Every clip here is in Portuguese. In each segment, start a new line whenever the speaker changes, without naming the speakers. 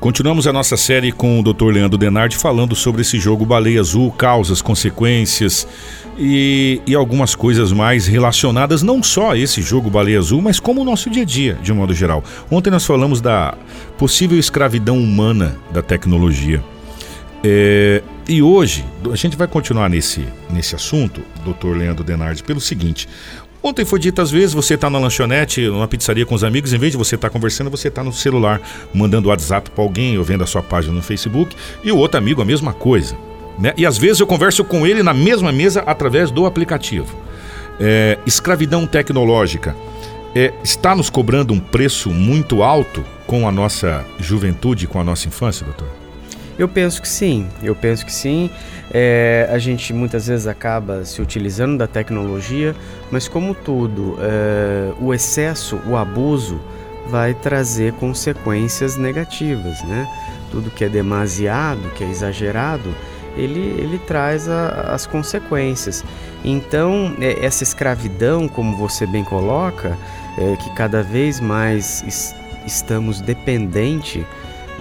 Continuamos a nossa série com o Dr. Leandro Denardi falando sobre esse jogo Baleia Azul, causas, consequências e, e, algumas coisas mais relacionadas não só a esse jogo Baleia Azul, mas como o nosso dia a dia, de um modo geral. Ontem nós falamos da possível escravidão humana da tecnologia. É, e hoje, a gente vai continuar nesse, nesse assunto, Dr. Leandro Denardi, pelo seguinte: Ontem foi dito às vezes, você está na lanchonete, numa pizzaria com os amigos, em vez de você estar tá conversando, você está no celular, mandando WhatsApp para alguém ou vendo a sua página no Facebook, e o outro amigo a mesma coisa. Né? E às vezes eu converso com ele na mesma mesa através do aplicativo. É, escravidão tecnológica é, está nos cobrando um preço muito alto com a nossa juventude, com a nossa infância, doutor?
Eu penso que sim, eu penso que sim. É, a gente muitas vezes acaba se utilizando da tecnologia, mas como tudo, é, o excesso, o abuso vai trazer consequências negativas, né? Tudo que é demasiado, que é exagerado, ele, ele traz a, as consequências. Então, é, essa escravidão, como você bem coloca, é, que cada vez mais es, estamos dependentes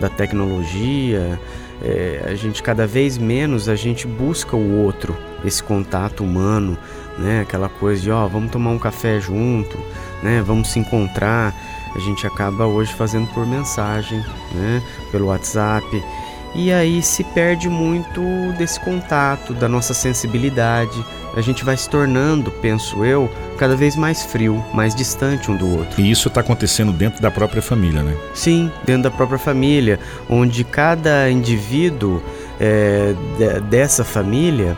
da tecnologia, é, a gente cada vez menos a gente busca o outro, esse contato humano, né? Aquela coisa de ó, oh, vamos tomar um café junto, né? Vamos se encontrar. A gente acaba hoje fazendo por mensagem, né? Pelo WhatsApp. E aí se perde muito desse contato, da nossa sensibilidade. A gente vai se tornando, penso eu, cada vez mais frio, mais distante um do outro.
E isso está acontecendo dentro da própria família, né?
Sim, dentro da própria família, onde cada indivíduo é, dessa família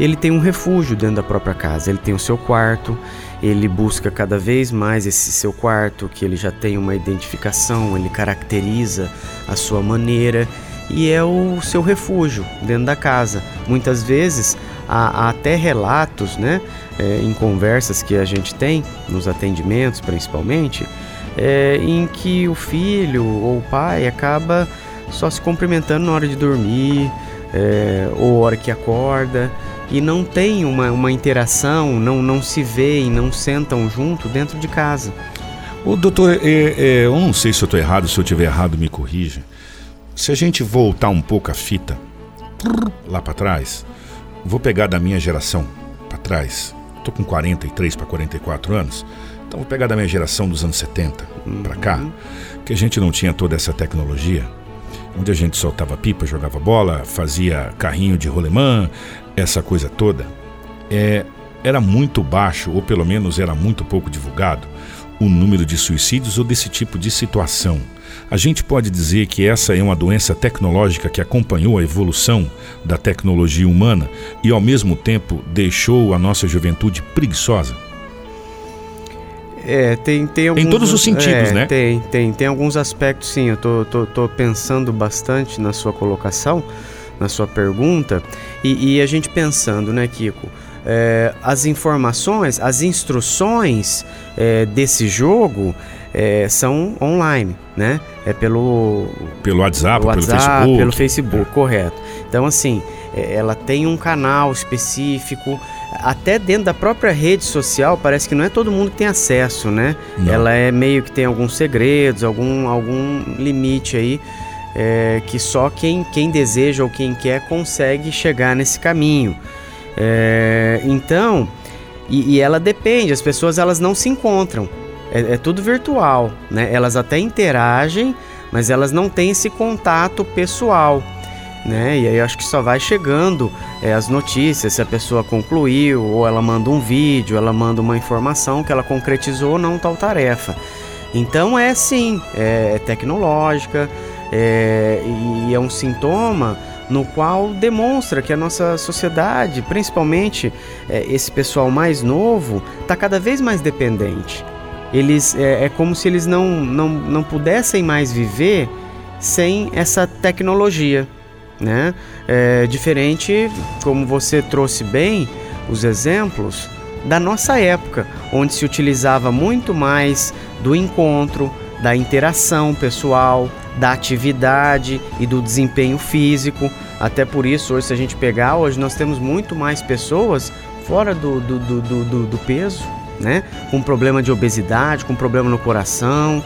ele tem um refúgio dentro da própria casa. Ele tem o seu quarto, ele busca cada vez mais esse seu quarto, que ele já tem uma identificação, ele caracteriza a sua maneira e é o seu refúgio dentro da casa. Muitas vezes há, há até relatos, né, é, em conversas que a gente tem, nos atendimentos principalmente, é, em que o filho ou o pai acaba só se cumprimentando na hora de dormir é, ou hora que acorda e não tem uma, uma interação, não, não se veem, não sentam junto dentro de casa.
O doutor, é, é, eu não sei se eu estou errado, se eu estiver errado, me corrija. Se a gente voltar um pouco a fita lá para trás, vou pegar da minha geração para trás. Tô com 43 para 44 anos. Então vou pegar da minha geração dos anos 70 uhum. para cá, que a gente não tinha toda essa tecnologia, onde a gente soltava pipa, jogava bola, fazia carrinho de rolemã, essa coisa toda. É, era muito baixo, ou pelo menos era muito pouco divulgado, o número de suicídios ou desse tipo de situação. A gente pode dizer que essa é uma doença tecnológica que acompanhou a evolução da tecnologia humana e, ao mesmo tempo, deixou a nossa juventude preguiçosa?
É, tem, tem alguns,
Em todos os sentidos,
é,
né?
Tem, tem, tem alguns aspectos, sim. Eu tô, tô, tô pensando bastante na sua colocação, na sua pergunta, e, e a gente pensando, né, Kiko? É, as informações, as instruções é, desse jogo é, são online, né? É pelo
pelo WhatsApp,
WhatsApp
pelo Facebook,
pelo Facebook, é. correto. Então assim, é, ela tem um canal específico, até dentro da própria rede social parece que não é todo mundo que tem acesso, né? Não. Ela é meio que tem alguns segredos, algum algum limite aí. É, que só quem, quem deseja ou quem quer consegue chegar nesse caminho. É, então, e, e, ela depende, as pessoas elas não se encontram é, é tudo virtual, né? Elas até interagem, mas elas não têm esse contato pessoal. Né? E aí acho que só vai chegando é, as notícias, se a pessoa concluiu, ou ela manda um vídeo, ela manda uma informação que ela concretizou ou não tal tarefa. Então é sim, é, é tecnológica é, e é um sintoma no qual demonstra que a nossa sociedade, principalmente é, esse pessoal mais novo, está cada vez mais dependente eles é, é como se eles não, não, não pudessem mais viver sem essa tecnologia, né? É diferente, como você trouxe bem os exemplos da nossa época, onde se utilizava muito mais do encontro, da interação pessoal, da atividade e do desempenho físico. Até por isso, hoje, se a gente pegar, hoje nós temos muito mais pessoas fora do, do, do, do, do peso, né? Com problema de obesidade, com problema no coração.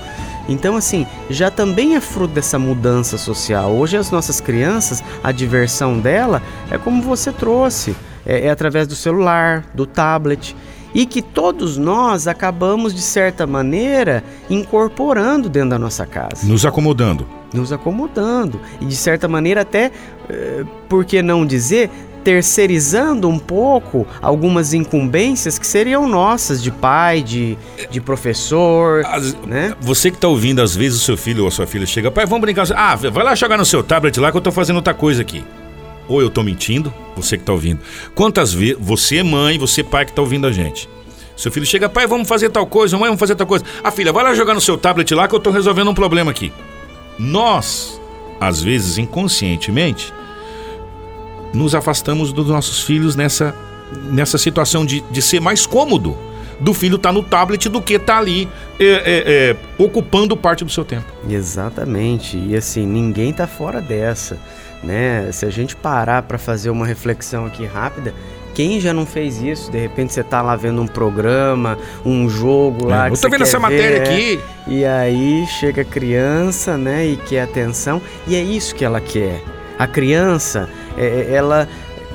Então, assim, já também é fruto dessa mudança social. Hoje, as nossas crianças, a diversão dela é como você trouxe: é, é através do celular, do tablet. E que todos nós acabamos, de certa maneira, incorporando dentro da nossa casa.
Nos acomodando.
Nos acomodando. E, de certa maneira, até, eh, por que não dizer, terceirizando um pouco algumas incumbências que seriam nossas de pai, de, de professor, As, né?
Você que está ouvindo, às vezes o seu filho ou a sua filha chega, pai, vamos brincar. Ah, vai lá jogar no seu tablet lá que eu estou fazendo outra coisa aqui. Ou eu estou mentindo, você que está ouvindo. Quantas vezes, você é mãe, você pai que está ouvindo a gente. Seu filho chega, pai, vamos fazer tal coisa, mãe, vamos fazer tal coisa. Ah, filha, vai lá jogar no seu tablet lá que eu estou resolvendo um problema aqui. Nós, às vezes inconscientemente, nos afastamos dos nossos filhos nessa, nessa situação de, de ser mais cômodo do filho estar tá no tablet do que estar tá ali é, é, é, ocupando parte do seu tempo.
Exatamente. E assim, ninguém está fora dessa. Né? Se a gente parar para fazer uma reflexão aqui rápida, quem já não fez isso? De repente você está lá vendo um programa, um jogo lá. É,
eu tô vendo essa ver, matéria aqui.
E aí chega a criança, né? E quer atenção. E é isso que ela quer. A criança, é, é, ela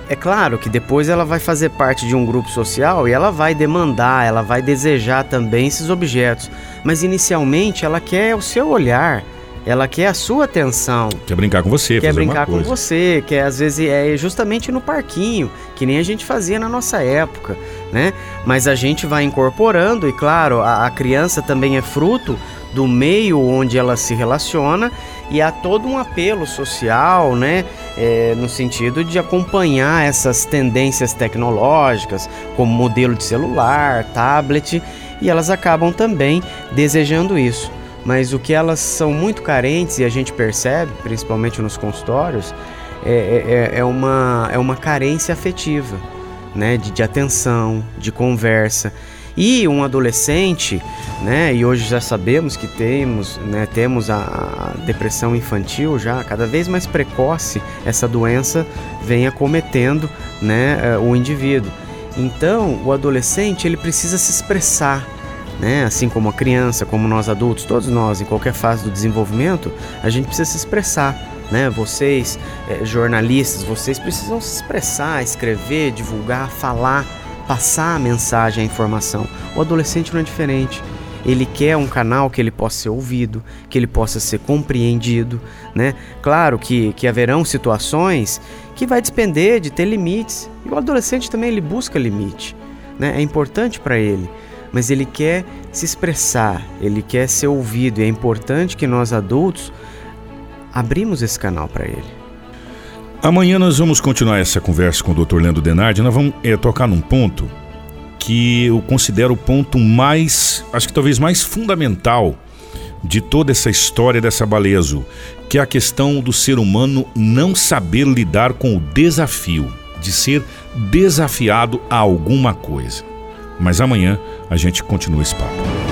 é claro que depois ela vai fazer parte de um grupo social e ela vai demandar, ela vai desejar também esses objetos. Mas inicialmente ela quer o seu olhar, ela quer a sua atenção.
Quer brincar com você,
quer brincar com você, quer às vezes é justamente no parquinho, que nem a gente fazia na nossa época, né? Mas a gente vai incorporando e claro, a, a criança também é fruto do meio onde ela se relaciona e há todo um apelo social, né, é, no sentido de acompanhar essas tendências tecnológicas, como modelo de celular, tablet, e elas acabam também desejando isso. Mas o que elas são muito carentes, e a gente percebe, principalmente nos consultórios, é, é, é uma, é uma carência afetiva, né, de, de atenção, de conversa. E um adolescente, né, e hoje já sabemos que temos, né, temos a, depressão infantil já cada vez mais precoce, essa doença vem acometendo, né, eh, o indivíduo. Então, o adolescente, ele precisa se expressar, né? Assim como a criança, como nós adultos, todos nós, em qualquer fase do desenvolvimento, a gente precisa se expressar. Né? Vocês, eh, jornalistas, vocês precisam se expressar, escrever, divulgar, falar passar a mensagem, a informação. O adolescente não é diferente. Ele quer um canal que ele possa ser ouvido, que ele possa ser compreendido, né? Claro que, que haverão situações que vai depender de ter limites. E o adolescente também ele busca limite, né? É importante para ele, mas ele quer se expressar, ele quer ser ouvido. E é importante que nós adultos abrimos esse canal para ele.
Amanhã nós vamos continuar essa conversa com o Dr. Leandro Denardi. Nós vamos é, tocar num ponto que eu considero o ponto mais, acho que talvez mais fundamental de toda essa história dessa baleia azul, que é a questão do ser humano não saber lidar com o desafio de ser desafiado a alguma coisa. Mas amanhã a gente continua esse papo.